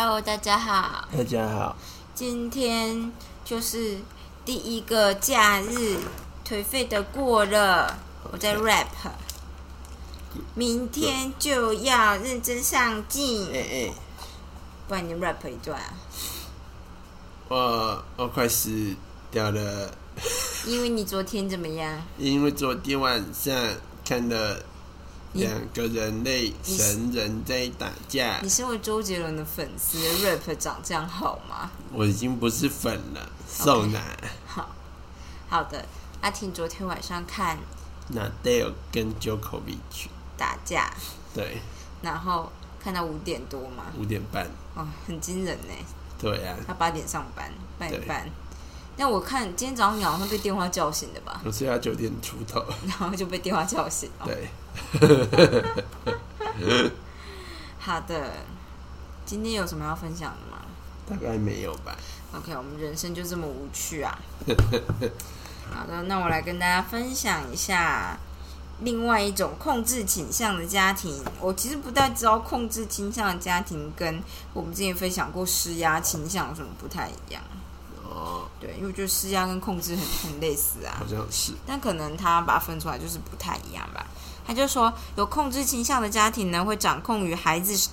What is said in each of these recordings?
Hello，大家好，大家好，今天就是第一个假日，颓废的过了，我在 rap，明天就要认真上进哎，哎，不然你 rap 一段啊，我我快死掉了，因为你昨天怎么样？因为昨天晚上看了你两个人类神人在打架。你，身为周杰伦的粉丝，rap 长这样好吗？我已经不是粉了，受拿。好，好的，阿婷昨天晚上看那 Dale 跟 Djokovic，打架，对，然后看到五点多嘛，五点半，哦，很惊人呢。对啊，他八点上班，八点半。但我看今天早上你好像被电话叫醒的吧，我是要九点出头，然后就被电话叫醒。了、对，好的，今天有什么要分享的吗大概没有吧。？OK，我们人生就这么无趣啊。好的，那我来跟大家分享一下另外一种控制倾向的家庭。我其实不太知道控制倾向的家庭跟我们之前分享过施压倾向有什么不太一样。哦，对，因为我觉得施压跟控制很很类似啊好。像是，但可能他把它分出来就是不太一样吧。他就说，有控制倾向的家庭呢，会掌控于孩子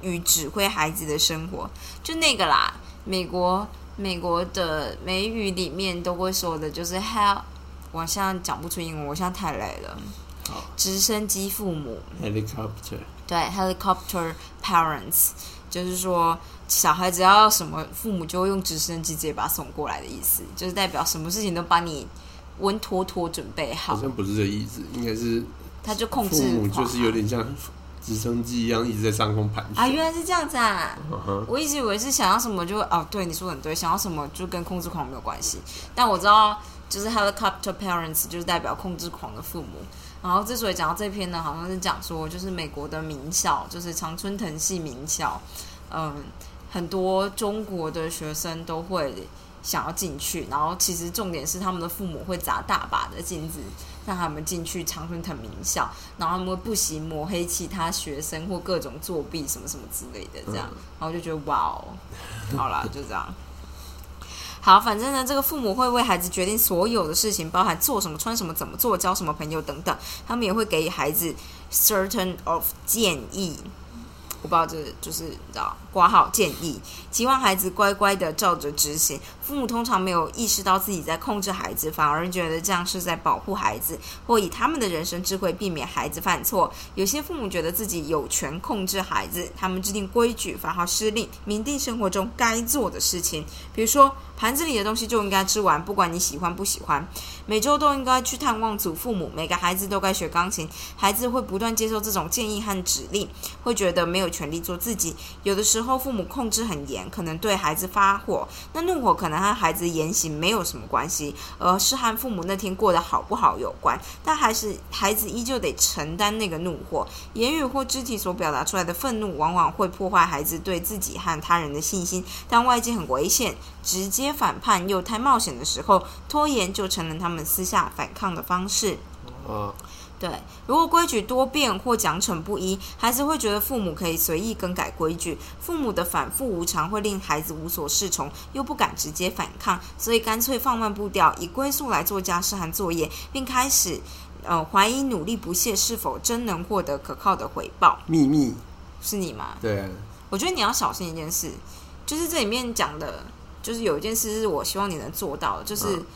与指挥孩子的生活，就那个啦。美国美国的美语里面都会说的，就是 “help”。我现在讲不出英文，我现在太累了。好直升机父母，helicopter，对，helicopter parents，就是说小孩只要什么，父母就会用直升机直接把他送过来的意思，就是代表什么事情都把你稳妥妥准备好好，像不是这意思，应该是他就控制父母就是有点像直升机一样一直在上空盘旋。啊，原来是这样子啊！我一直以为是想要什么就哦，对，你说得很对，想要什么就跟控制狂没有关系。但我知道，就是 helicopter parents 就是代表控制狂的父母。然后之所以讲到这篇呢，好像是讲说，就是美国的名校，就是常春藤系名校，嗯，很多中国的学生都会想要进去，然后其实重点是他们的父母会砸大把的金子让他们进去常春藤名校，然后他们会不惜抹黑其他学生或各种作弊什么什么之类的，这样，然后就觉得哇哦，好啦，就这样。好，反正呢，这个父母会为孩子决定所有的事情，包含做什么、穿什么、怎么做、交什么朋友等等。他们也会给予孩子 certain of 建议。我不知道这就是你知道挂号建议，期望孩子乖乖的照着执行。父母通常没有意识到自己在控制孩子，反而觉得这样是在保护孩子，或以他们的人生智慧避免孩子犯错。有些父母觉得自己有权控制孩子，他们制定规矩、发号施令，明定生活中该做的事情。比如说，盘子里的东西就应该吃完，不管你喜欢不喜欢。每周都应该去探望祖父母，每个孩子都该学钢琴。孩子会不断接受这种建议和指令，会觉得没有权利做自己。有的时候父母控制很严，可能对孩子发火，那怒火可能和孩子言行没有什么关系，而是和父母那天过得好不好有关。但还是孩子依旧得承担那个怒火，言语或肢体所表达出来的愤怒，往往会破坏孩子对自己和他人的信心。当外界很危险、直接反叛又太冒险的时候，拖延就成了他们私下反抗的方式。哦，对，如果规矩多变或奖惩不一，孩子会觉得父母可以随意更改规矩。父母的反复无常会令孩子无所适从，又不敢直接反抗，所以干脆放慢步调，以龟速来做家事和作业，并开始呃怀疑努力不懈是否真能获得可靠的回报。秘密，是你吗？对啊，我觉得你要小心一件事，就是这里面讲的，就是有一件事是我希望你能做到的，就是嗯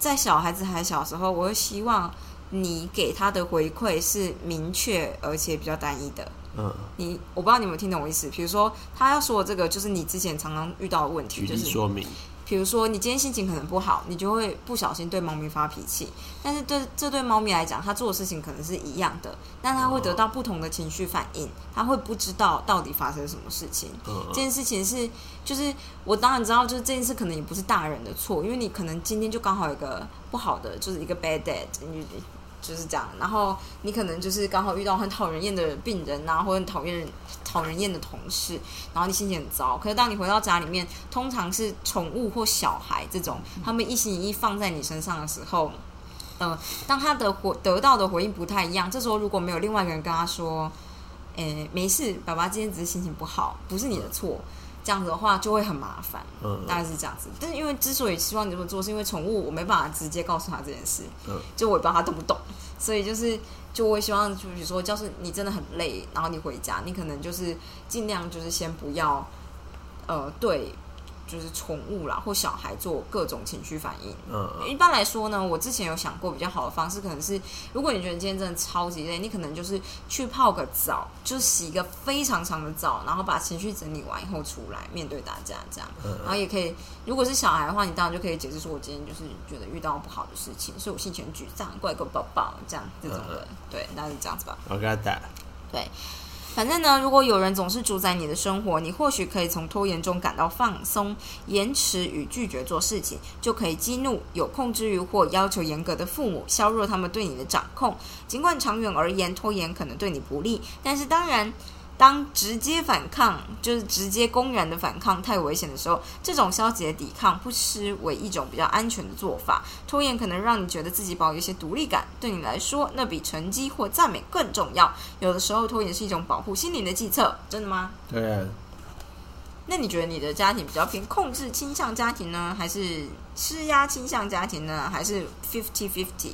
在小孩子还小的时候，我会希望你给他的回馈是明确而且比较单一的。嗯，你我不知道你有没有听懂我意思，比如说他要说的这个，就是你之前常常遇到的问题，举就是例说明，比如说你今天心情可能不好，你就会不小心对猫咪发脾气，但是对这对猫咪来讲，它做的事情可能是一样的，但它会得到不同的情绪反应，它会不知道到底发生什么事情。嗯这件事情是，就是我当然知道，就是这件事可能也不是大人的错，因为你可能今天就刚好有一个不好的，就是一个 bad day，你就是这样。然后你可能就是刚好遇到很讨人厌的病人啊，或者很讨厌人、讨人厌的同事，然后你心情很糟。可是当你回到家里面，通常是宠物或小孩这种，他们一心一意放在你身上的时候，嗯、当他的回得到的回应不太一样，这时候如果没有另外一个人跟他说。诶、没事，爸爸今天只是心情不好，不是你的错。这样子的话就会很麻烦，嗯大概是这样子。但是因为之所以希望你这么做，是因为宠物我没办法直接告诉他这件事，嗯就我也不知道他懂不懂，所以就是就我也希望，就比如说，要是你真的很累，然后你回家，你可能就是尽量就是先不要，呃，对，就是宠物啦或小孩做各种情绪反应。嗯一般来说呢，我之前有想过比较好的方式，可能是如果你觉得今天真的超级累，你可能就是去泡个澡，就是洗一个非常长的澡，然后把情绪整理完以后出来面对大家这样。然后也可以，如果是小孩的话，你当然就可以解释说，我今天就是觉得遇到不好的事情，所以我心情很沮丧，怪个宝宝这样这种的，对，大概是这样子吧。我给他打，对，反正呢，如果有人总是主宰你的生活，你或许可以从拖延中感到放松，延迟与拒绝做事情，就可以激怒有控制欲或要求严格的父母，削弱他们对你的掌控。尽管长远而言，拖延可能对你不利，但是当然。当直接反抗，就是直接公然的反抗太危险的时候，这种消极的抵抗不失为一种比较安全的做法。拖延可能让你觉得自己保有一些独立感，对你来说，那比成绩或赞美更重要。有的时候，拖延是一种保护心灵的计策，真的吗？对啊，那你觉得你的家庭比较偏控制倾向家庭呢，还是施压倾向家庭呢，还是 fifty fifty？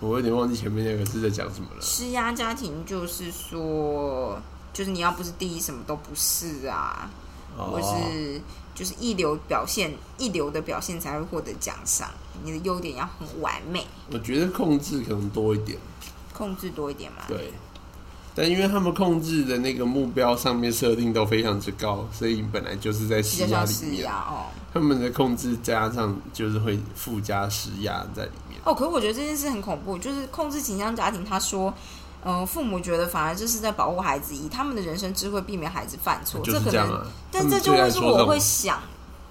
我有点忘记前面那个是在讲什么了。施压家庭就是说，就是你要不是第一，什么都不是啊，或哦，是就是一流表现，一流的表现才会获得奖赏。你的优点要很完美，我觉得控制可能多一点，控制多一点嘛。对。但因为他们控制的那个目标上面设定都非常之高，所以本来就是在比施压里面。哦。他们的控制加上就是会附加施压在里面。哦，可是我觉得这件事很恐怖，就是控制倾向家庭，他说。呃，父母觉得反而这是在保护孩子，以他们的人生智慧避免孩子犯错，就是可能，啊。但这就会是我会想，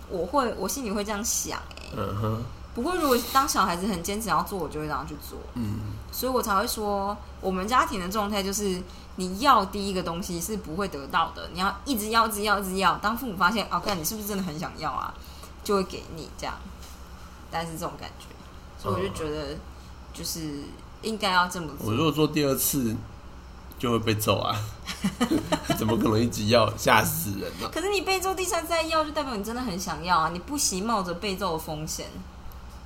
我会我心里会这样想哎、嗯哼，不过如果当小孩子很坚持要做，我就会让他去做，嗯，所以我才会说，我们家庭的状态就是，你要第一个东西是不会得到的，你要一直要，一直要，一直要。当父母发现，哦，看你是不是真的很想要啊，就会给你这样，但是这种感觉。所以我就觉得，就是应该要这么做。我如果做第二次，就会被揍啊！怎么可能一直要？吓死人啊、可是你被揍第三次再要，就代表你真的很想要啊！你不惜冒着被揍的风险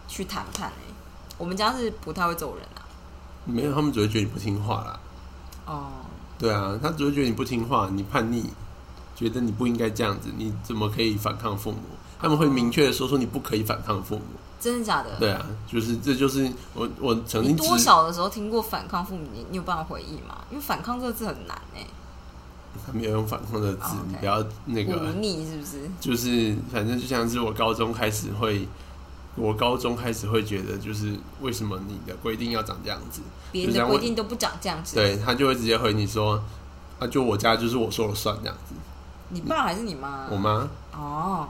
去谈判哎、我们家是不太会揍人啊。没有，他们只会觉得你不听话啦。哦，对啊，他只会觉得你不听话，你叛逆，觉得你不应该这样子，你怎么可以反抗父母？他们会明确的说出你不可以反抗父母。真的假的？对啊，就是这就是我我曾经多少的时候听过反抗父母？你你有办法回忆吗？因为反抗这个字很难哎、他没有用反抗的字，你不要那个忤逆是不是？就是反正就像是我高中开始会，我高中开始会觉得，就是为什么你的规定要长这样子？别人的规定都不长这样子。对他就会直接回你说，啊，就我家就是我说了算这样子。你爸还是你妈？我妈，哦，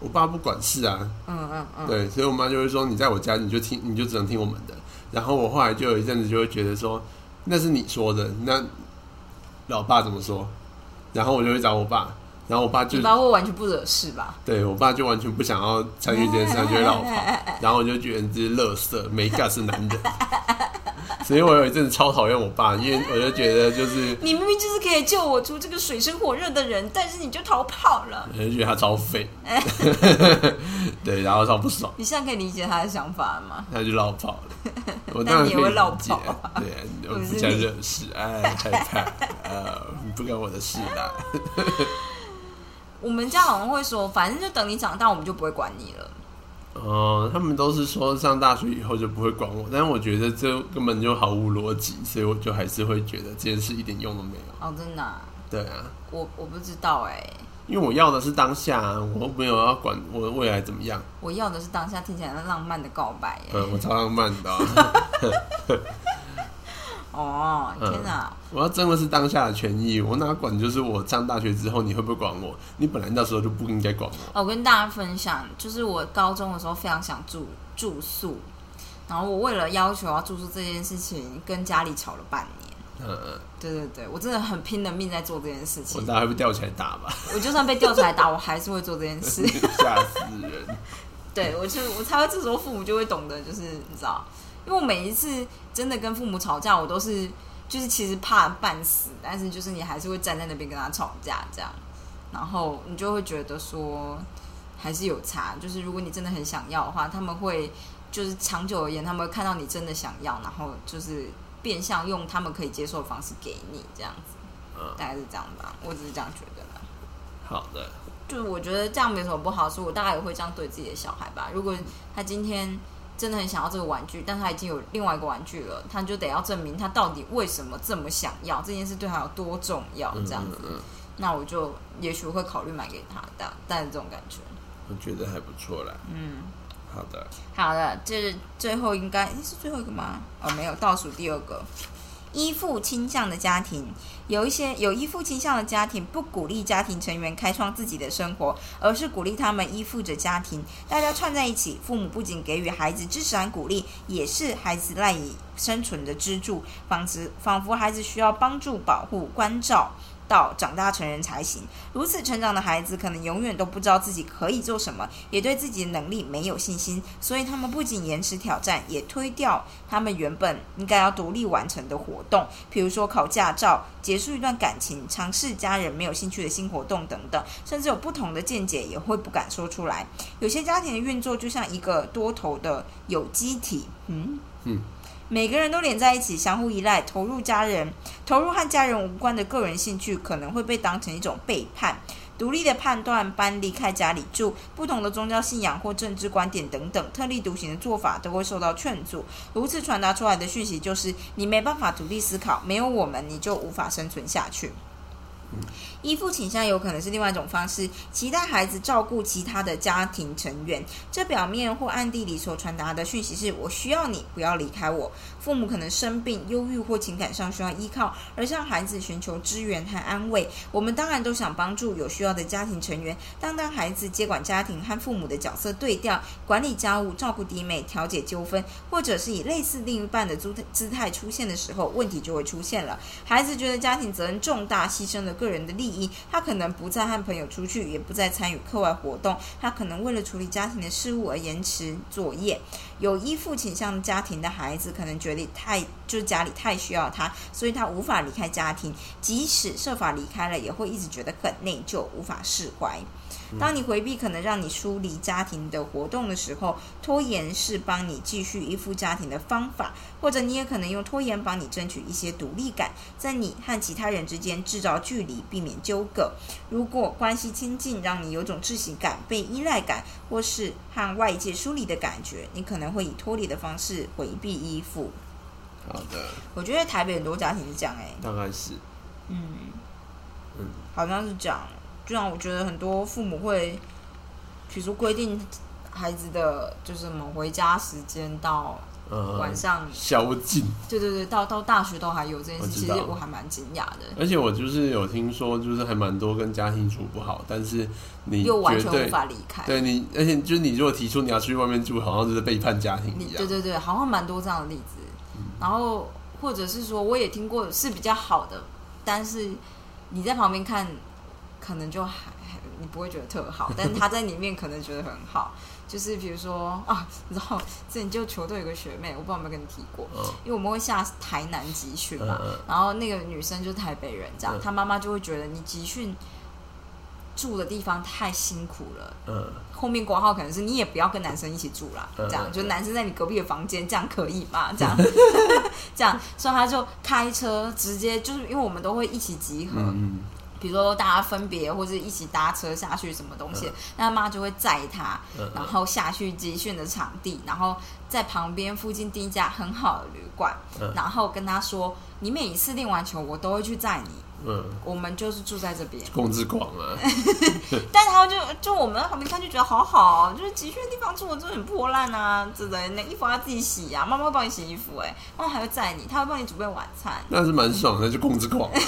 我爸不管事啊，嗯嗯嗯，对，所以我妈就会说，你在我家你就听，你就只能听我们的。然后我后来就有一阵子就会觉得说，那是你说的，那老爸怎么说？然后我就会找我爸，然后我爸就你爸会完全不惹事吧？对我爸就完全不想要参与这件事，他就会让我跑，然后我就觉得这是垃圾，没 gas 是男人。所以我有一阵子超讨厌我爸，因为我就觉得就是，你明明就是可以救我出这个水深火热的人，但是你就逃跑了。我就觉得他超废，对，然后超不爽，你现在可以理解他的想法了吗？他就绕跑了。我当然可以但你也会绕理解跑啊，对啊，我不想惹事，哎，害怕，呃，不关我的事啦。我们家好像会说，反正就等你长大，我们就不会管你了。哦、他们都是说上大学以后就不会管我，但是我觉得这根本就毫无逻辑，所以我就还是会觉得这件事一点用都没有。哦，真的啊、对啊，我我不知道哎、因为我要的是当下、啊，我没有要管我未来怎么样。我要的是当下听起来浪漫的告白耶。嗯，我超浪漫的啊、哦，嗯天哪！我要争的是当下的权益，我哪管就是我上大学之后你会不会管我？你本来那时候就不应该管我。我跟大家分享，就是我高中的时候非常想住住宿，然后我为了要求要住宿这件事情，跟家里吵了半年。嗯，对对对，我真的很拼了命在做这件事情我情。大概会吊起来打吧，我就算被吊起来打，我还是会做这件事。吓死人。对我就我才会这时候父母就会懂得，就是你知道，因为我每一次真的跟父母吵架，我都是就是其实怕半死，但是就是你还是会站在那边跟他吵架这样，然后你就会觉得说还是有差，就是如果你真的很想要的话，他们会就是长久而言，他们会看到你真的想要，然后就是变相用他们可以接受的方式给你这样子，嗯，大概是这样吧，我只是这样觉得啦。好的，就是我觉得这样没什么不好，所以我大概也会这样对自己的小孩吧。如果他今天真的很想要这个玩具，但他已经有另外一个玩具了，他就得要证明他到底为什么这么想要，这件事对他有多重要，这样子。嗯嗯，那我就也许会考虑买给他的，但是这种感觉。我觉得还不错啦。嗯，好的，好的，这是最后应该诶是最后一个吗？哦，没有，倒数第二个。依附倾向的家庭，有一些有依附倾向的家庭不鼓励家庭成员开创自己的生活，而是鼓励他们依附着家庭，大家串在一起。父母不仅给予孩子支持和鼓励，也是孩子赖以生存的支柱，仿佛仿佛孩子需要帮助、保护、关照。到长大成人才行。如此成长的孩子，可能永远都不知道自己可以做什么，也对自己的能力没有信心，所以他们不仅延迟挑战，也推掉他们原本应该要独立完成的活动，比如说考驾照、结束一段感情、尝试家人没有兴趣的新活动等等，甚至有不同的见解，也会不敢说出来。有些家庭的运作就像一个多头的有机体，嗯嗯。每个人都连在一起，相互依赖，投入家人，投入和家人无关的个人兴趣，可能会被当成一种背叛。独立的判断，搬离开家里住，不同的宗教信仰或政治观点等等，特立独行的做法都会受到劝阻。如此传达出来的讯息就是：你没办法独立思考，没有我们，你就无法生存下去。依附倾向有可能是另外一种方式，期待孩子照顾其他的家庭成员。这表面或暗地里所传达的讯息是：我需要你，不要离开我。父母可能生病、忧郁或情感上需要依靠，而向孩子寻求支援和安慰。我们当然都想帮助有需要的家庭成员，但当孩子接管家庭和父母的角色对调，管理家务、照顾弟妹、调解纠纷，或者是以类似另一半的姿姿态出现的时候，问题就会出现了。孩子觉得家庭责任重大，牺牲了个人的利益一，他可能不再和朋友出去，也不再参与课外活动。他可能为了处理家庭的事务而延迟作业。有依附倾向家庭的孩子，可能觉得太就是家里太需要他，所以他无法离开家庭。即使设法离开了，也会一直觉得很内疚，无法释怀。当你回避可能让你疏离家庭的活动的时候，拖延是帮你继续依附家庭的方法，或者你也可能用拖延帮你争取一些独立感，在你和其他人之间制造距离，避免纠葛。如果关系亲近，让你有种窒息感、被依赖感，或是和外界疏离的感觉，你可能会以脱离的方式回避依附。好的，我觉得台北很多家庭是这样哎、大概是，嗯嗯，好像是这样。就像我觉得很多父母会，比如说规定孩子的就是什么回家时间到呃，晚上，宵禁。对对对，到到大学都还有这件事，其实我还蛮惊讶的。而且我就是有听说，就是还蛮多跟家庭处不好，但是你又完全无法离开，对你，而且就是你如果提出你要去外面住，好像就是背叛家庭你一样。对对对，好像蛮多这样的例子。然后或者是说，我也听过是比较好的，但是你在旁边看，可能就还还你不会觉得特好，但他在里面可能觉得很好。就是比如说啊，你知道之前就球队有个学妹，我不知道有没有跟你提过，嗯。因为我们会下台南集训嘛，然后那个女生就是台北人，这样，嗯。她妈妈就会觉得你集训住的地方太辛苦了，嗯，后面挂号可能是你也不要跟男生一起住啦，嗯这样嗯就男生在你隔壁的房间，这样可以吗？这样 这样，所以他就开车直接就是因为我们都会一起集合，嗯比如说大家分别或者一起搭车下去什么东西，那他妈就会载他，嗯然后下去集训的场地，然后在旁边附近订一家很好的旅馆，嗯。然后跟他说，你每一次练完球，我都会去载你，嗯，我们就是住在这边。控制狂啊，但他就就我们在旁边看就觉得好好、哦，就是集训的地方住的真的很破烂啊，之类的，那衣服要自己洗啊，妈妈会帮你洗衣服、哎，妈妈还会载你，她会帮你准备晚餐。那是蛮爽的，就控制狂啊。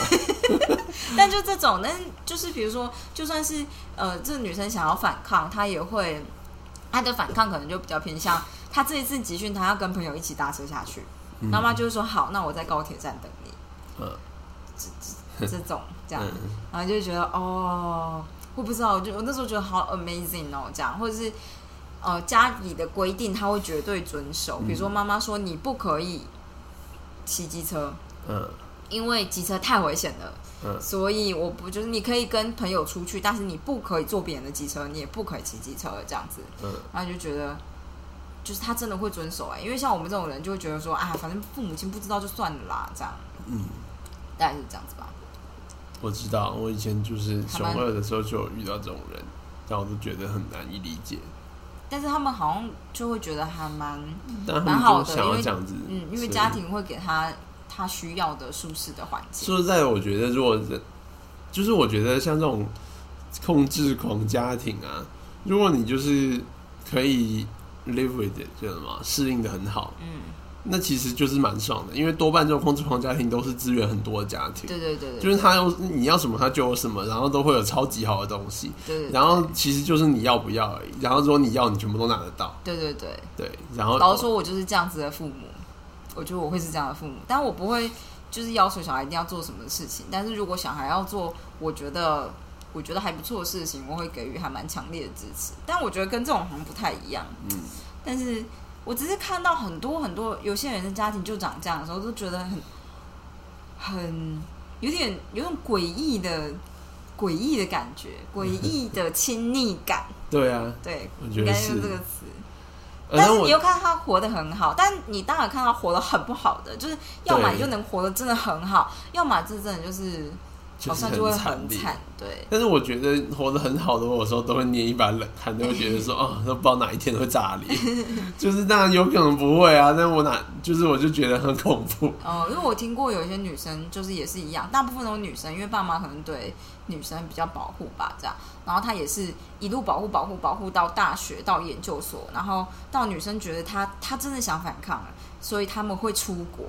但就这种，但就是比如说，就算是呃，这个女生想要反抗，她也会，她的反抗可能就比较偏向，她这一次集训，她要跟朋友一起搭车下去，妈妈就会说好，那我在高铁站等你，嗯 这种这样，嗯。然后就觉得哦，我不知道，我就我那时候觉得好 amazing 哦，这样，或者是呃家里的规定他会绝对遵守，比如说妈妈说你不可以骑机车，嗯。因为机车太危险了，嗯。所以我不就是你可以跟朋友出去，但是你不可以坐别人的机车，你也不可以骑机车这样子。嗯，然后就觉得，就是他真的会遵守哎、因为像我们这种人就会觉得说，啊，反正父母亲不知道就算了啦，这样，嗯，大概是这样子吧。我知道，我以前就是熊二的时候就有遇到这种人，然后我都觉得很难以理解，但是他们好像就会觉得还蛮，蛮好的因为要这样子，嗯，因为家庭会给他他需要的舒适的环境。说实在的，我觉得如果人，就是我觉得像这种控制狂家庭啊，如果你就是可以 live with it，叫什么适应的很好，嗯，那其实就是蛮爽的，因为多半这种控制狂家庭都是资源很多的家庭，对对对对，就是他有你要什么他就有什么，然后都会有超级好的东西，对对，然后其实就是你要不要而已，然后如果你要，你全部都拿得到，对对对，对，然后老实说，我就是这样子的父母，我觉得我会是这样的父母，但我不会就是要求小孩一定要做什么事情，但是如果小孩要做，我觉得我觉得还不错的事情，我会给予还蛮强烈的支持。但我觉得跟这种好像不太一样，嗯，但是我只是看到很多很多有些人的家庭就长这样的时候，都觉得很很有点有种诡异的诡异的感觉，诡异的亲昵感，对啊，对，我觉得应该用是。这个词。但是你又看他活得很好，但你当然看他活得很不好的，就是要么你就能活得真的很好，要么这真的就是好像就会很烈惨，对。但是我觉得活得很好的，我有时候都会捏一把冷汗，都会觉得说，哦，都不知道哪一天会炸裂。就是当然有可能不会啊，但我哪就是我就觉得很恐怖。哦，因为我听过有一些女生就是也是一样，大部分都是女生，因为爸妈可能对女生比较保护吧，这样，然后她也是一路保护保护保护到大学到研究所，然后到女生觉得她她真的想反抗了，所以他们会出国，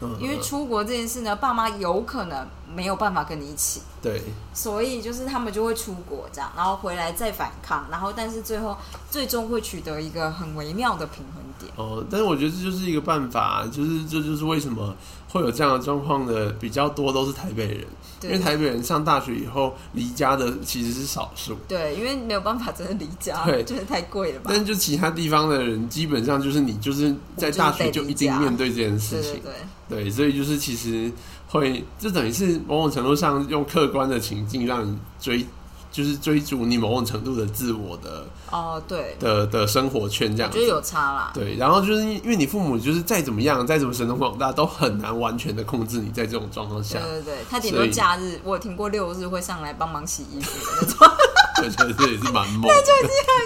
嗯因为出国这件事呢，爸妈有可能没有办法跟你一起，对，所以就是他们就会出国这样，然后回来再反抗，然后但是最后最终会取得一个很微妙的平衡点。哦，但是我觉得这就是一个办法，就是这就是为什么会有这样的状况的比较多都是台北人，因为台北人上大学以后离家的其实是少数。对，因为没有办法真的离家，对。就是太贵了吧？但是就其他地方的人，基本上就是你就是在大学就一定面对这件事情。对对，对，对，所以就是其实会，这等于是某种程度上用客观的情境让你追，就是追逐你某种程度的自我的哦对，的的生活圈这样子。我觉得有差啦。对，然后就是因为你父母就是再怎么样，再怎么神通广大，都很难完全的控制你在这种状况下对。对对，他顶多所以假日，我有听过六日会上来帮忙洗衣服的那种，我觉得这也是蛮猛的，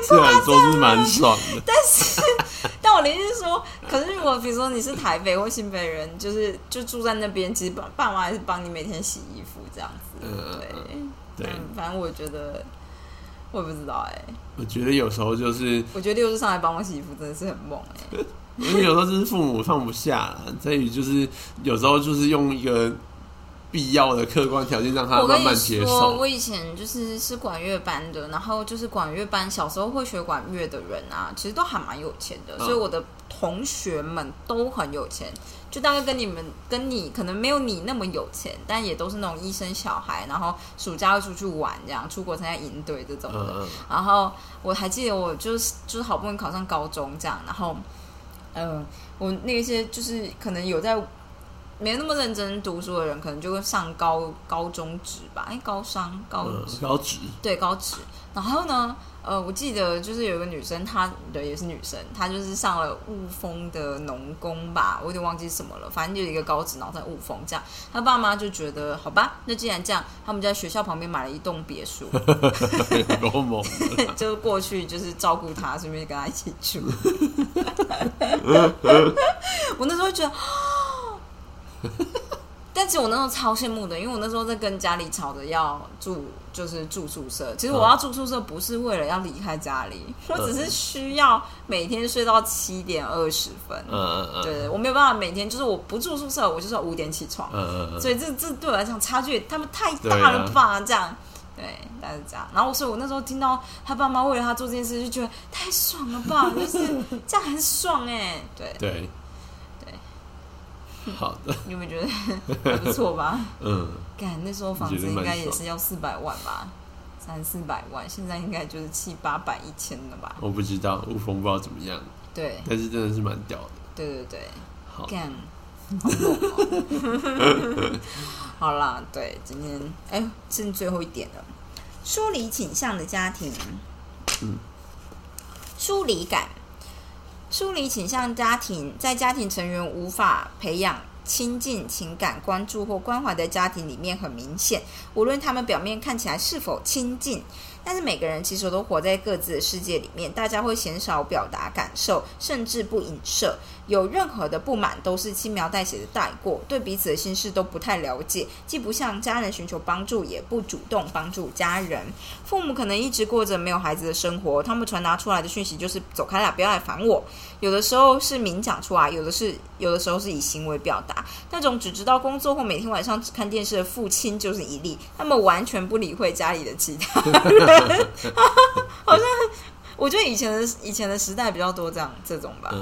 虽然说是蛮爽的。但是，但我的意思是说，可是如果比如说你是台北或新北人，就是就住在那边，其实爸爸妈还是帮你每天洗衣服这样子。嗯对，对，嗯，反正我觉得，我也不知道哎、我觉得有时候就是，我觉得六日上来帮我洗衣服真的是很猛哎、因为有时候就是父母放不下啦，在于就是有时候就是用一个必要的客观条件让他慢慢接说，受。我以前就是是管乐班的，然后就是管乐班小时候会学管乐的人啊，其实都还蛮有钱的，嗯所以我的同学们都很有钱，就大概跟你们跟你可能没有你那么有钱，但也都是那种医生小孩，然后暑假会出去玩，这样出国参加营队这种的。嗯，然后我还记得我就是就是好不容易考上高中这样，然后呃，我那些就是可能有在没那么认真读书的人，可能就会上高高中职吧，哎，高商高嗯职、高职，对高职。然后呢，呃，我记得就是有一个女生，她对也是女生，她就是上了雾峰的农工吧，我有点忘记什么了，反正就有一个高职，然后在雾峰这样。她爸妈就觉得好吧，那既然这样，他们在学校旁边买了一栋别墅。就过去就是照顾他，顺便跟她一起住。我那时候觉得，但其实我那时候超羡慕的，因为我那时候在跟家里吵着要住，就是住宿舍。其实我要住宿舍不是为了要离开家里，我只是需要每天睡到七点二十分。嗯嗯嗯对，我没有办法每天，就是我不住宿舍，我就是要五点起床。嗯嗯嗯，所以这这对我来讲差距他们太大了吧？这样，对，大概是这样。然后所以我那时候听到他爸妈为了他做这件事，就觉得太爽了吧，就是这样很爽哎。对，对对，好的，你有没有觉得还不错吧？嗯，干那时候房子应该也是要四百万吧，三四百万，现在应该就是七八百、一千了吧？我不知道雾峰不知道怎么样，对，但是真的是蛮屌的。对对对，好，干。好 啦，对，今天哎，剩最后一点了，疏离倾向的家庭，嗯，疏离感，疏离倾向家庭，在家庭成员无法培养亲近、情感关注或关怀的家庭里面很明显，无论他们表面看起来是否亲近。但是每个人其实都活在各自的世界里面，大家会鲜少表达感受，甚至不影射。有任何的不满都是轻描淡写的带过，对彼此的心事都不太了解，既不向家人寻求帮助，也不主动帮助家人。父母可能一直过着没有孩子的生活，他们传达出来的讯息就是走开啦，不要来烦我。有的时候是明讲出来，有的是有的时候是以行为表达。那种只知道工作或每天晚上只看电视的父亲就是一例，他们完全不理会家里的其他人。好像我觉得以前的以前的时代比较多这样这种吧。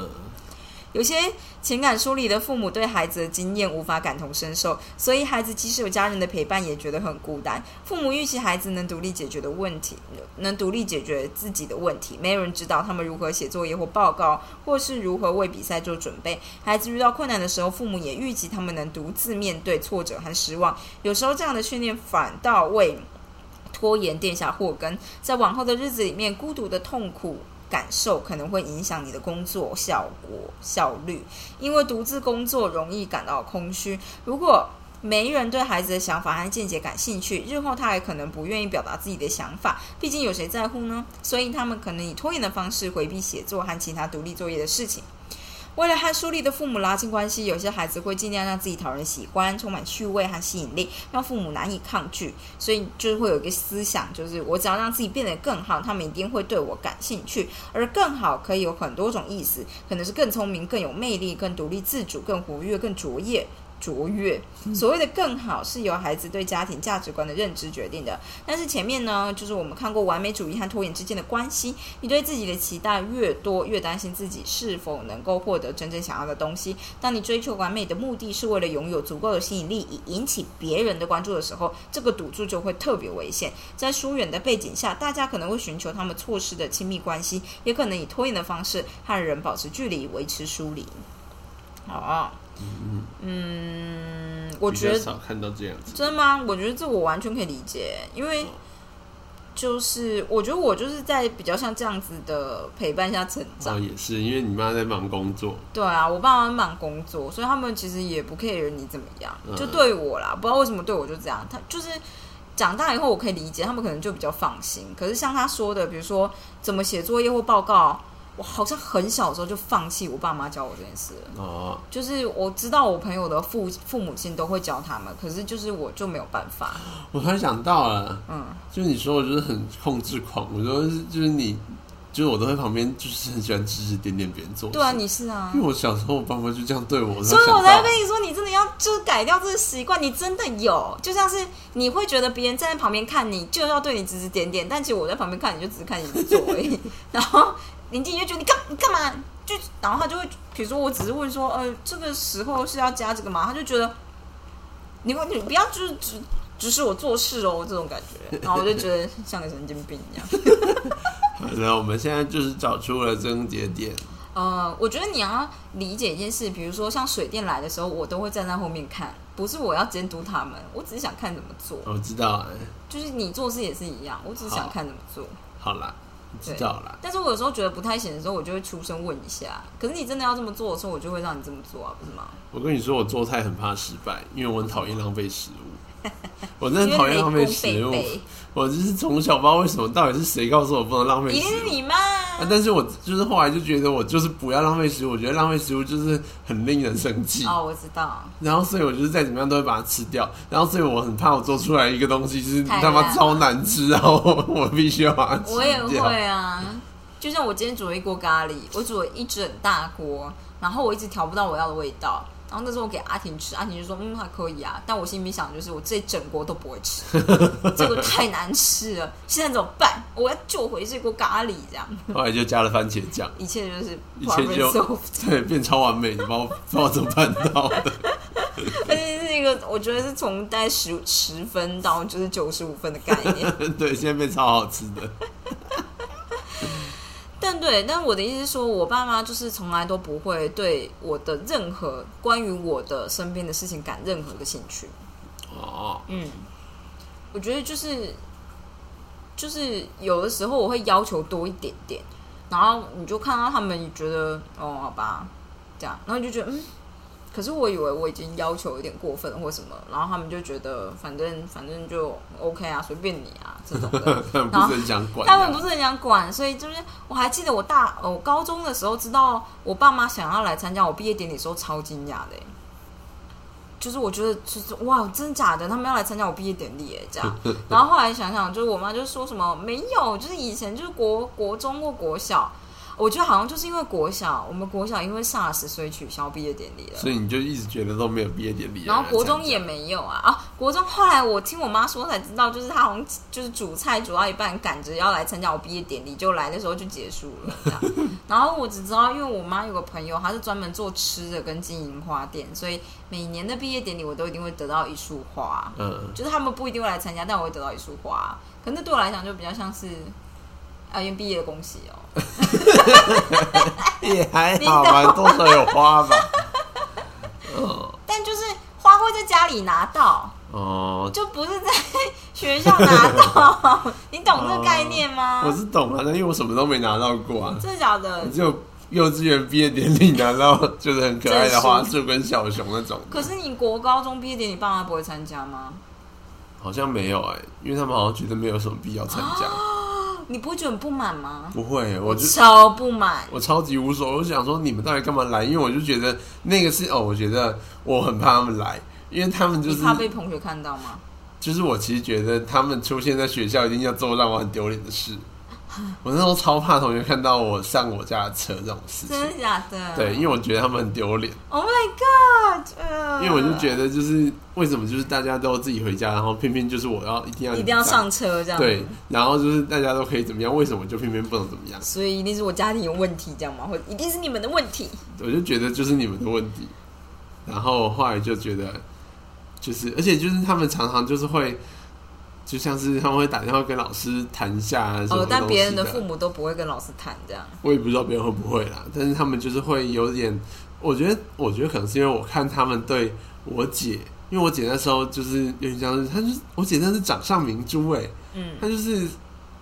有些情感疏离的父母对孩子的经验无法感同身受，所以孩子即使有家人的陪伴，也觉得很孤单。父母预期孩子能独立解决的问题，能独立解决自己的问题，没有人知道他们如何写作业或报告，或是如何为比赛做准备。孩子遇到困难的时候，父母也预期他们能独自面对挫折和失望。有时候这样的训练反倒为拖延垫下祸根，在往后的日子里面，孤独的痛苦感受可能会影响你的工作效果效率，因为独自工作容易感到空虚。如果没人对孩子的想法和见解感兴趣，日后他还可能不愿意表达自己的想法，毕竟有谁在乎呢？所以他们可能以拖延的方式回避写作和其他独立作业的事情。为了和树立的父母拉近关系，有些孩子会尽量让自己讨人喜欢，充满趣味和吸引力，让父母难以抗拒。所以就是会有一个思想，就是我只要让自己变得更好，他们一定会对我感兴趣。而更好可以有很多种意思，可能是更聪明、更有魅力、更独立自主、更活跃、更卓越。卓越，所谓的更好是由孩子对家庭价值观的认知决定的。但是前面呢，就是我们看过完美主义和拖延之间的关系。你对自己的期待越多，越担心自己是否能够获得真正想要的东西。当你追求完美的目的是为了拥有足够的吸引力，以引起别人的关注的时候，这个赌注就会特别危险。在疏远的背景下，大家可能会寻求他们错失的亲密关系，也可能以拖延的方式和人保持距离，维持疏离。好。嗯，我觉得少看到这样子，真的吗？我觉得这我完全可以理解，因为就是我觉得我就是在比较像这样子的陪伴下成长。哦，也是，因为你妈在忙工作。对啊，我爸妈忙工作，所以他们其实也不 care 你怎么样，就对我啦，不知道为什么对我就这样。他就是长大以后我可以理解，他们可能就比较放心。可是像他说的，比如说怎么写作业或报告。我好像很小的时候就放弃我爸妈教我这件事了。哦，就是我知道我朋友的父父母亲都会教他们，可是就是我就没有办法。我突然想到了，嗯，就是你说我就是很控制狂，我说是就是你，就是我都在旁边，就是很喜欢指指点点别人做。对啊，你是啊，因为我小时候我爸妈就这样对我，所以我才跟你说，你真的要就是改掉这个习惯。你真的有，就像是你会觉得别人站在旁边看你就要对你指指点点，但其实我在旁边看你就只是看你做而已，然后。林静就觉得你干你干嘛？就然后他就会，比如说我只是问说，呃，这个时候是要加这个吗？他就觉得，你你不要就是只只是我做事哦这种感觉，然后我就觉得像个神经病一样。好的，我们现在就是找出了症结点。呃，我觉得你要理解一件事，比如说像水电来的时候，我都会站在后面看，不是我要监督他们，我只是想看怎么做。我知道，就是你做事也是一样，我只是想看怎么做。好了。知道啦，但是我有时候觉得不太行的时候，我就会出声问一下。可是你真的要这么做的时候，我就会让你这么做啊，不是吗？我跟你说，我做菜很怕失败，因为我很讨厌浪费食物。我真的讨厌浪费食物。我就是从小不知道为什么，到底是谁告诉我不能浪费？一定是你吗？但是我就是后来就觉得，我就是不要浪费食物。我觉得浪费食物就是很令人生气。哦，我知道。然后，所以我就是再怎么样都会把它吃掉。然后，所以我很怕我做出来一个东西就是他妈超难吃，然后我必须要把它吃掉。我也会啊，就像我今天煮了一锅咖喱，我煮了一整大锅，然后我一直调不到我要的味道。然后那时候我给阿婷吃，阿婷就说：“嗯，还可以啊。”但我心里想，就是我这整锅都不会吃，这个太难吃了。现在怎么办？我要救回这锅咖喱，这样。后来就加了番茄酱，一切就是一切就对变超完美，你不知道不知道怎么办到的。而且是一个，我觉得是从大概十十分到就是九十五分的概念。对，现在变超好吃的。但对，但我的意思是说，我爸妈就是从来都不会对我的任何关于我的身边的事情感任何的兴趣。哦，嗯，我觉得就是就是有的时候我会要求多一点点，然后你就看到他们觉得哦，好吧，这样，然后你就觉得嗯。可是我以为我已经要求有点过分或什么，然后他们就觉得反正反正就 OK 啊，随便你啊这种的。他们不是很想管，他们不是很想管，所以就是我还记得我大我高中的时候，知道我爸妈想要来参加我毕业典礼的时候，超惊讶的。就是我觉得就是哇，真的假的，他们要来参加我毕业典礼哎，这样。然后后来想想，就是我妈就说什么没有，就是以前就是国国中或国小。我觉得好像就是因为国小，我们国小因为 SARS 所以取消毕业典礼了，所以你就一直觉得都没有毕业典礼。然后国中也没有啊啊！国中后来我听我妈说才知道，就是她好像就是煮菜煮到一半，赶着要来参加我毕业典礼，就来的时候就结束了这样。然后我只知道，因为我妈有个朋友，她是专门做吃的跟经营花店，所以每年的毕业典礼我都一定会得到一束花。嗯，就是他们不一定会来参加，但我会得到一束花。可那对我来讲就比较像是。啊，因为毕业恭喜哦，也还好吧，多少有花吧。哦，但就是花会在家里拿到哦，就不是在学校拿到。你懂这个概念吗？我是懂啊，但因为我什么都没拿到过啊。真的假的？只有幼稚园毕业典礼拿到，就是很可爱的花束跟小熊那种。可是你国高中毕业典礼，爸妈不会参加吗？好像没有哎，因为他们好像觉得没有什么必要参加。你不会觉得很不满吗？不会，我就超不满，我超级无所谓。我想说，你们到底干嘛来？因为我就觉得那个是哦，我觉得我很怕他们来，因为他们就是怕被同学看到吗？就是我其实觉得他们出现在学校一定要做让我很丢脸的事。我那时候超怕同学看到我上我家的车这种事情，真的假的？对，因为我觉得他们很丢脸。Oh my god！因为我就觉得，就是为什么就是大家都自己回家，然后偏偏就是我要一定要一定要上车这样。对，然后就是大家都可以怎么样，为什么就偏偏不能怎么样？所以一定是我家庭有问题这样吗？或一定是你们的问题？我就觉得就是你们的问题。然后后来就觉得，就是而且就是他们常常就是会。就像是他们会打电话跟老师谈下什么但别人的父母都不会跟老师谈这样。我也不知道别人会不会啦，但是他们就是会有点，我觉得，我觉得可能是因为我看他们对我姐，因为我姐那时候就是有点像是，她就是我姐那是掌上明珠哎，嗯，她就是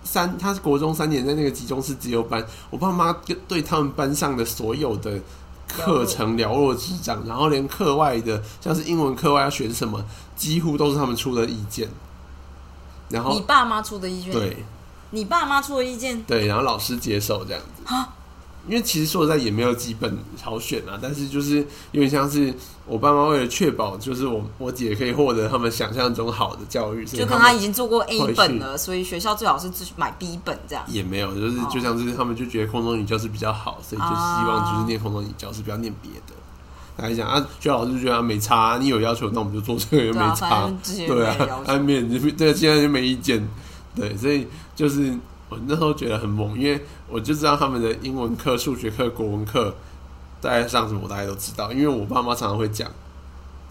三，她是国中三年在那个集中式自由班，我爸妈对他们班上的所有的课程了若指掌，然后连课外的，像是英文课外要选什么，几乎都是他们出的意见。然后你爸妈出的意见，对，你爸妈出的意见，对，然后老师接受这样子。因为其实说实在也没有几本好选啊，但是就是有点像是我爸妈为了确保，就是我我姐可以获得他们想象中好的教育，就跟他已经做过 A 本了，所以学校最好是买 B 本这样。也没有，就是就像是他们就觉得空中女教是比较好，所以就希望就是念空中女教是不要念别的。来讲啊，学校老师觉得没差，你有要求，那我们就做这个，又没差，对啊，安面对，现在就没意见，对，所以就是我那时候觉得很猛，因为我就知道他们的英文课、数学课、国文课大概上什么，我大概都知道，因为我爸妈常常会讲。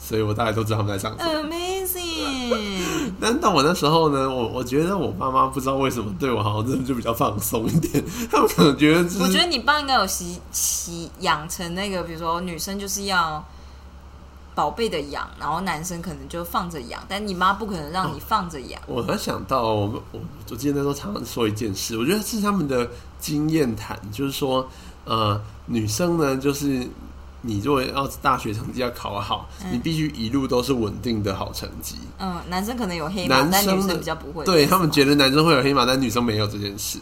所以我大概都知道他们在上什么。Amazing！但到我那时候呢，我我觉得我爸妈不知道为什么对我好像真的就比较放松一点。他们可能觉得，我觉得你爸应该有习习养成那个，比如说女生就是要宝贝的养，然后男生可能就放着养。但你妈不可能让你放着养。我还想到，我我我记得那时候常常说一件事，我觉得是他们的经验谈，就是说，呃，女生呢，就是。你如果要大学成绩要考好，你必须一路都是稳定的好成绩。嗯，男生可能有黑马，但女生比较不会。对他们觉得男生会有黑马，但女生没有这件事。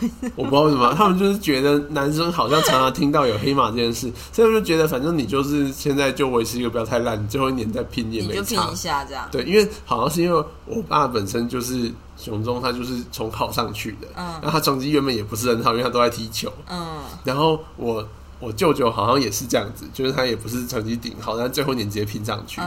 我不知道为什么，他们就是觉得男生好像常常听到有黑马这件事，所以就觉得反正你就是现在就维持一个不要太烂，最后一年再拼也没差。就拼一下这样。对，因为好像是因为我爸本身就是雄中，他就是从考上去的，嗯，那他成绩原本也不是很好，因为他都在踢球，嗯，然后我。我舅舅好像也是这样子，就是他也不是成绩顶好，但最后年直接拼上去。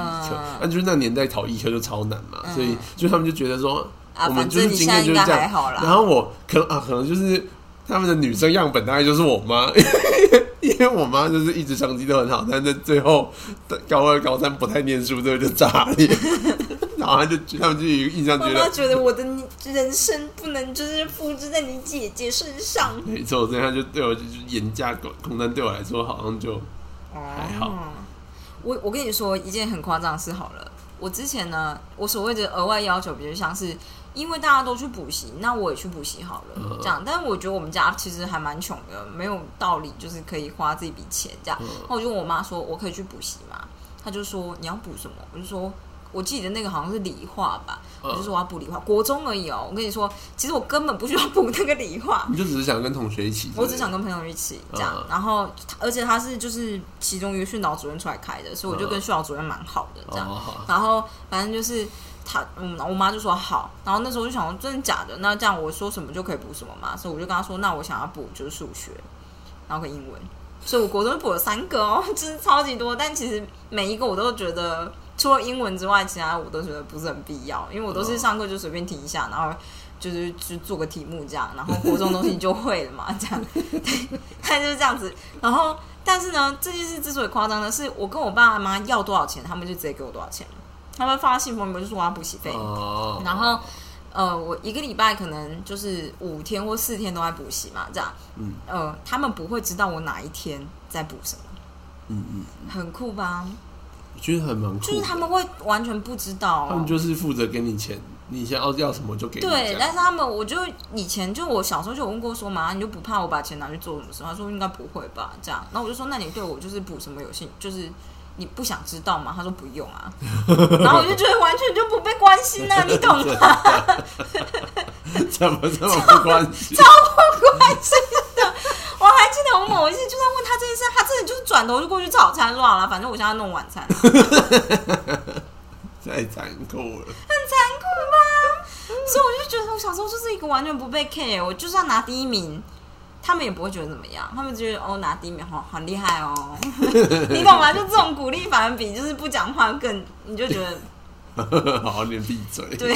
那就是那年代考医科就超难嘛，所以就他们就觉得说，我们就是经验就是这样。然后我可能啊，可能就是他们的女生样本大概就是我妈，因为我妈就是一直成绩都很好，但是最后高二高三不太念书，这个就炸裂。然后他就他们就有印象，觉得觉得我的人生不能就是复制在你姐姐身上。没错，所以他就对我就是严加管控，但对我来说好像就还好。我我跟你说一件很夸张的事好了，我之前呢，我所谓的额外要求，比如像是因为大家都去补习，那我也去补习好了，嗯这样。但是我觉得我们家其实还蛮穷的，没有道理就是可以花这笔钱这样。嗯那我就问我妈说，我可以去补习吗？她就说你要补什么？我就说。我记得那个好像是理化吧，嗯我就说我要补理化，国中而已哦。我跟你说，其实我根本不需要补那个理化，你就只是想跟同学一起，我只想跟朋友一起这样，嗯然后而且他是就是其中一个训导主任出来开的，所以我就跟训导主任蛮好的这样。然后反正就是他，嗯，我妈就说好，然后那时候我就想说真的假的？那这样我说什么就可以补什么嘛，所以我就跟他说，那我想要补就是数学，然后跟英文，所以我国中补了三个哦，就是超级多，但其实每一个我都觉得。除了英文之外，其他我都觉得不是很必要，因为我都是上课就随便听一下，然后就是去做个题目这样，然后国中东西就会了嘛，这样，对，他就是这样子。然后，但是呢，这件事之所以夸张的是，我跟我爸妈要多少钱，他们就直接给我多少钱，他们发信封里面就说我要补习费，哦，然后。呃，我一个礼拜可能就是五天或四天都在补习嘛，这样。嗯。呃，他们不会知道我哪一天在补什么，嗯嗯，很酷吧？我觉得很蛮酷，就是他们会完全不知道、他们就是负责给你钱，你想要要什么就给你对，但是他们，我就以前就我小时候就有问过说嘛，你就不怕我把钱拿去做什么事？他说应该不会吧，这样。然后我就说，那你对我就是补什么有兴，就是你不想知道吗？他说不用啊。然后我就觉得完全就不被关心啊，你懂吗？怎么这么不关心？超不关心记得我某一次就在问他这件事，他真的就是转头就过去炒餐，说好了，反正我现在弄晚餐，太残酷了，很残酷吧？所以我就觉得我小时候就是一个完全不被 care，我就算拿第一名。他们也不会觉得怎么样，他们觉得哦拿第一名好很厉害哦，你懂吗？就这种鼓励反而比就是不讲话更，你就觉得 好好点闭嘴。对，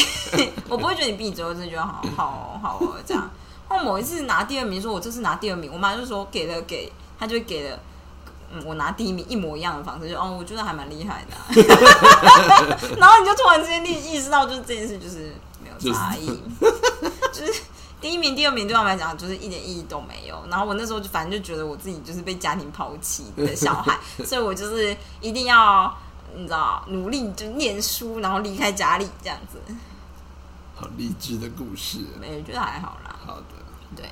我不会觉得你闭嘴，我只是觉得好好哦好哦这样。然后某一次拿第二名，说我这次拿第二名，我妈就说给了给，她就给了。嗯，我拿第一名一模一样的方式，就哦，我觉得还蛮厉害的啊、然后你就突然之间意意识到，就是这件事就是没有差异，就是第一名、第二名对他们来讲就是一点意义都没有。然后我那时候就反正就觉得我自己就是被家庭抛弃的小孩，所以我就是一定要你知道努力就念书，然后离开家里这样子。好励志的故事。没觉得还好啦，好的，对。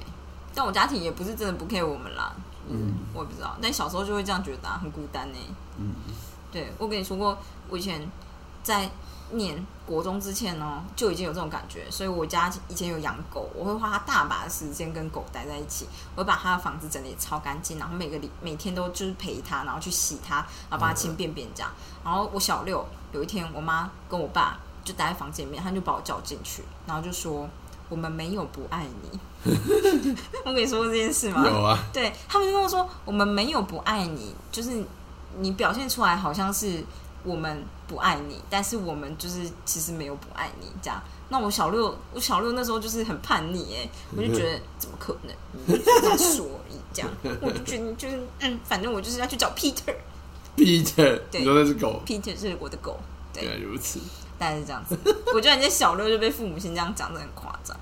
但我家庭也不是真的不 care 我们啦，嗯我也不知道。但小时候就会这样觉得、啊，很孤单呢、嗯，对我跟你说过，我以前在念国中之前呢，就已经有这种感觉，所以我家以前有养狗，我会花大把的时间跟狗待在一起，我会把它的房子整理得超干净，然后每个礼每天都就是陪它，然后去洗它，然后帮它清便便这样。然后我小六有一天，我妈跟我爸就待在房间里面，他就把我叫进去，然后就说：“我们没有不爱你。”我跟你说过这件事吗？有啊，对他们就跟我说，我们没有不爱你，就是你表现出来好像是我们不爱你，但是我们就是其实没有不爱你这样。那我小六，我小六那时候就是很叛逆哎，我就觉得怎么可能？你就这样说而已这样，我就觉得就是嗯，反正我就是要去找 Peter，Peter 闭着，对你说那只狗，是我的狗，对，原来如此。大概是这样子。我觉得人家小六就被父母亲这样讲的很夸张。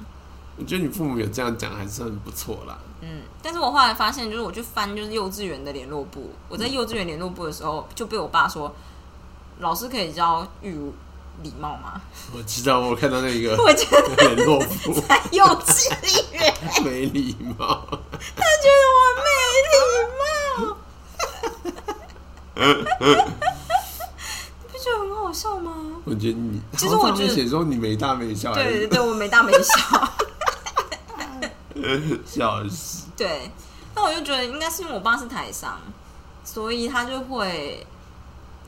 我觉得你父母有这样讲，还是很不错啦。嗯，但是我后来发现，就是我去翻就是幼稚园的联络部，我在幼稚园联络部的时候，就被我爸说，老师可以教育如礼貌吗？我知道，我看到那个我觉得 联络部在幼稚园，没礼貌，他觉得我没礼貌，笑吗？我觉得你，其实我上面觉得写说你没大没小，对对对，我没大没小，笑死。对，那我就觉得应该是因为我爸是台商，所以他就会。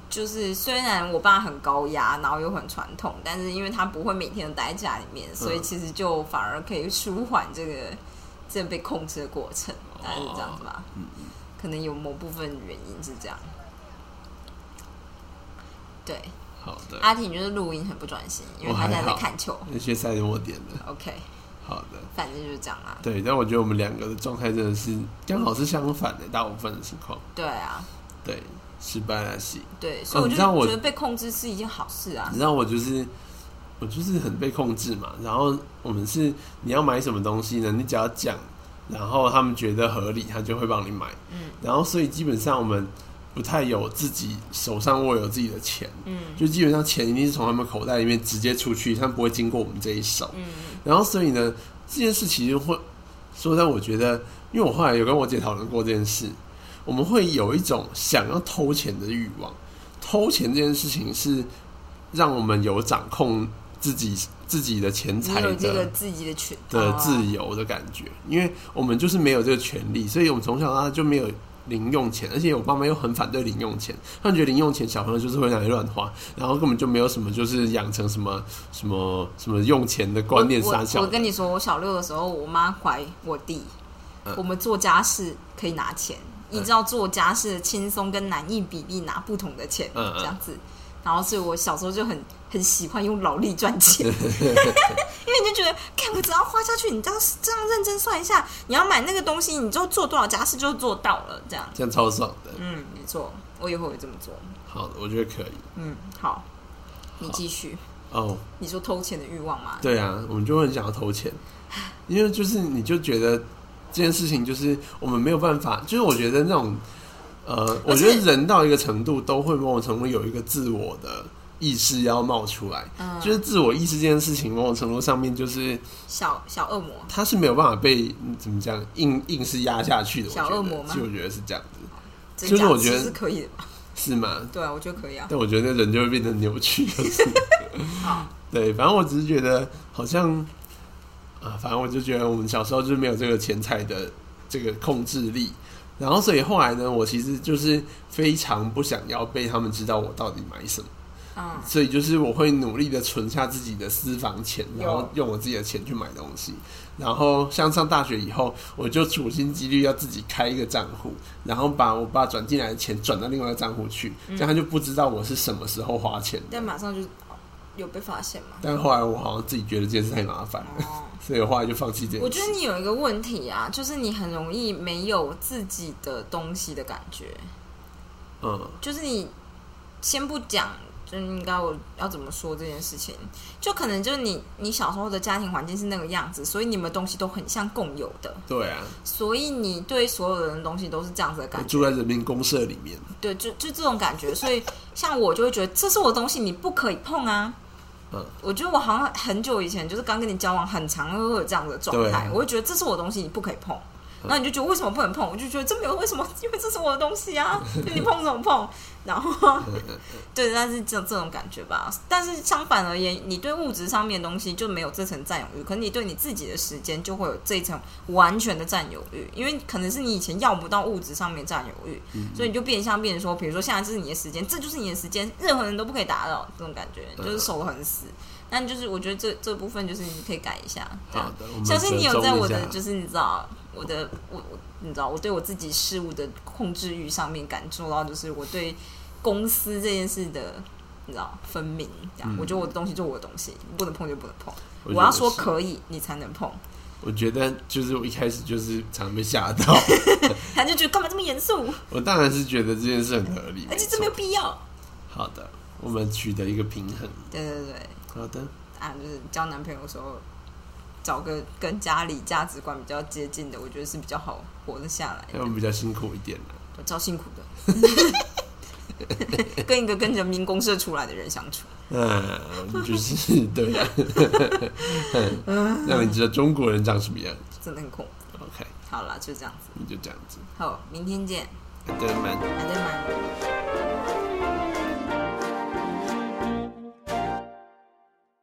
就是虽然我爸很高压，然后又很传统，但是因为他不会每天都待在家里面，所以其实就反而可以舒缓这个这个被控制的过程，大概是这样子吧。嗯可能有某部分原因是这样。对，好的，阿婷就是录音很不专心，因为他现在在看球。那些赛我点的，OK，好的。反正就是这样啦。对，但我觉得我们两个的状态真的是刚好是相反的，大部分的情况。对啊，对，失败了是。对，所以我就哦你知道我觉得被控制是一件好事啊你。知道我就是我就是很被控制嘛，然后我们是你要买什么东西呢？你只要讲，然后他们觉得合理，他就会帮你买。嗯，然后所以基本上我们不太有自己手上握有自己的钱，嗯就基本上钱一定是从他们口袋里面直接出去，他们不会经过我们这一手。嗯然后所以呢，这件事其实会说让我觉得，因为我后来有跟我姐讨论过这件事，我们会有一种想要偷钱的欲望。偷钱这件事情是让我们有掌控自己自己的钱财有这个的自己的权的哦自由的感觉，因为我们就是没有这个权利，所以我们从小到大就没有零用钱，而且我爸妈又很反对零用钱，他们觉得零用钱小朋友就是会拿来乱花，然后根本就没有什么就是养成什么什么什么用钱的观念我我傻小我跟你说，我小六的时候，我妈怀我弟，嗯。我们做家事可以拿钱，依照做家事的轻松跟难易比例拿不同的钱，这样子。然后，所以我小时候就很很喜欢用劳力赚钱，因为你就觉得，看我只要花下去，你这样这样认真算一下，你要买那个东西，你就做多少家事就做到了，这样。这样超爽的。嗯，没错，我以后会这么做。好的，我觉得可以。嗯，好，你继续。哦，你说偷钱的欲望吗？对啊，我们就会很想要偷钱，因为就是你就觉得这件事情就是我们没有办法，就是我觉得那种呃，我觉得人到一个程度都会某种程度有一个自我的意识要冒出来，嗯，就是自我意识这件事情，某种程度上面就是小小恶魔。他是没有办法被嗯怎么讲硬硬是压下去的。小恶魔吗其实我觉得是这样子，就是我觉得是可以的吧？是吗？对啊，我觉得可以啊。但我觉得那人就会变得扭曲，就是 好，对，反正我只是觉得好像啊，反正我就觉得我们小时候就是没有这个钱财的这个控制力，然后所以后来呢，我其实就是非常不想要被他们知道我到底买什么，嗯，所以就是我会努力的存下自己的私房钱，然后用我自己的钱去买东西。然后像上大学以后，我就处心积虑要自己开一个账户，然后把我爸转进来的钱转到另外一个账户去，这样他就不知道我是什么时候花钱的但。马上就哦有被发现嘛？但后来我好像自己觉得这件事太麻烦了，哦，所以我后来就放弃这件事。我觉得你有一个问题啊，就是你很容易没有自己的东西的感觉，嗯，就是你先不讲。就应该我要怎么说这件事情？就可能就是你你小时候的家庭环境是那个样子，所以你们东西都很像共有的，对啊，所以你对所有人的东西都是这样子的感觉。住在人民公社里面，对，就就这种感觉，所以像我就会觉得这是我的东西，你不可以碰啊。嗯，我觉得我好像很久以前就是刚跟你交往很长，会有这样的状态对，我会觉得这是我的东西，你不可以碰。然后你就觉得为什么不能碰？我就觉得这没有为什么，因为这是我的东西啊，就你碰怎么碰？然后对，但是这这种感觉吧。但是相反而言，你对物质上面的东西就没有这层占有欲，可是你对你自己的时间就会有这一层完全的占有欲，因为可能是你以前要不到物质上面占有欲，所以你就变相变成说，比如说现在这是你的时间，这就是你的时间，任何人都不可以打扰，这种感觉就是守得很死。但就是我觉得这这部分就是你可以改一下，这样好。的，相信你有在我的就是你知道我的我我你知道我对我自己事物的控制欲上面感受到，就是我对公司这件事的你知道分明，这样、嗯我觉得我的东西就是我的东西，你不能碰就不能碰。我我要说可以，你才能碰。我觉得就是我一开始就是常被吓到，他就觉得干嘛这么严肃，我当然是觉得这件事很合理，而且这没有必要。好的，我们取得一个平衡。对对对，好的，啊，就是交男朋友的时候。找个跟家里价值观比较接近的，我觉得是比较好活得下来的那。我们比较辛苦一点的。我超辛苦的，跟一个跟人民公社出来的人相处。嗯，就是对呀、让你知道中国人长什么样子。真的很恐怖。OK，好了，就这样子。你就这样子。好，明天见，好的，蛮。拜拜。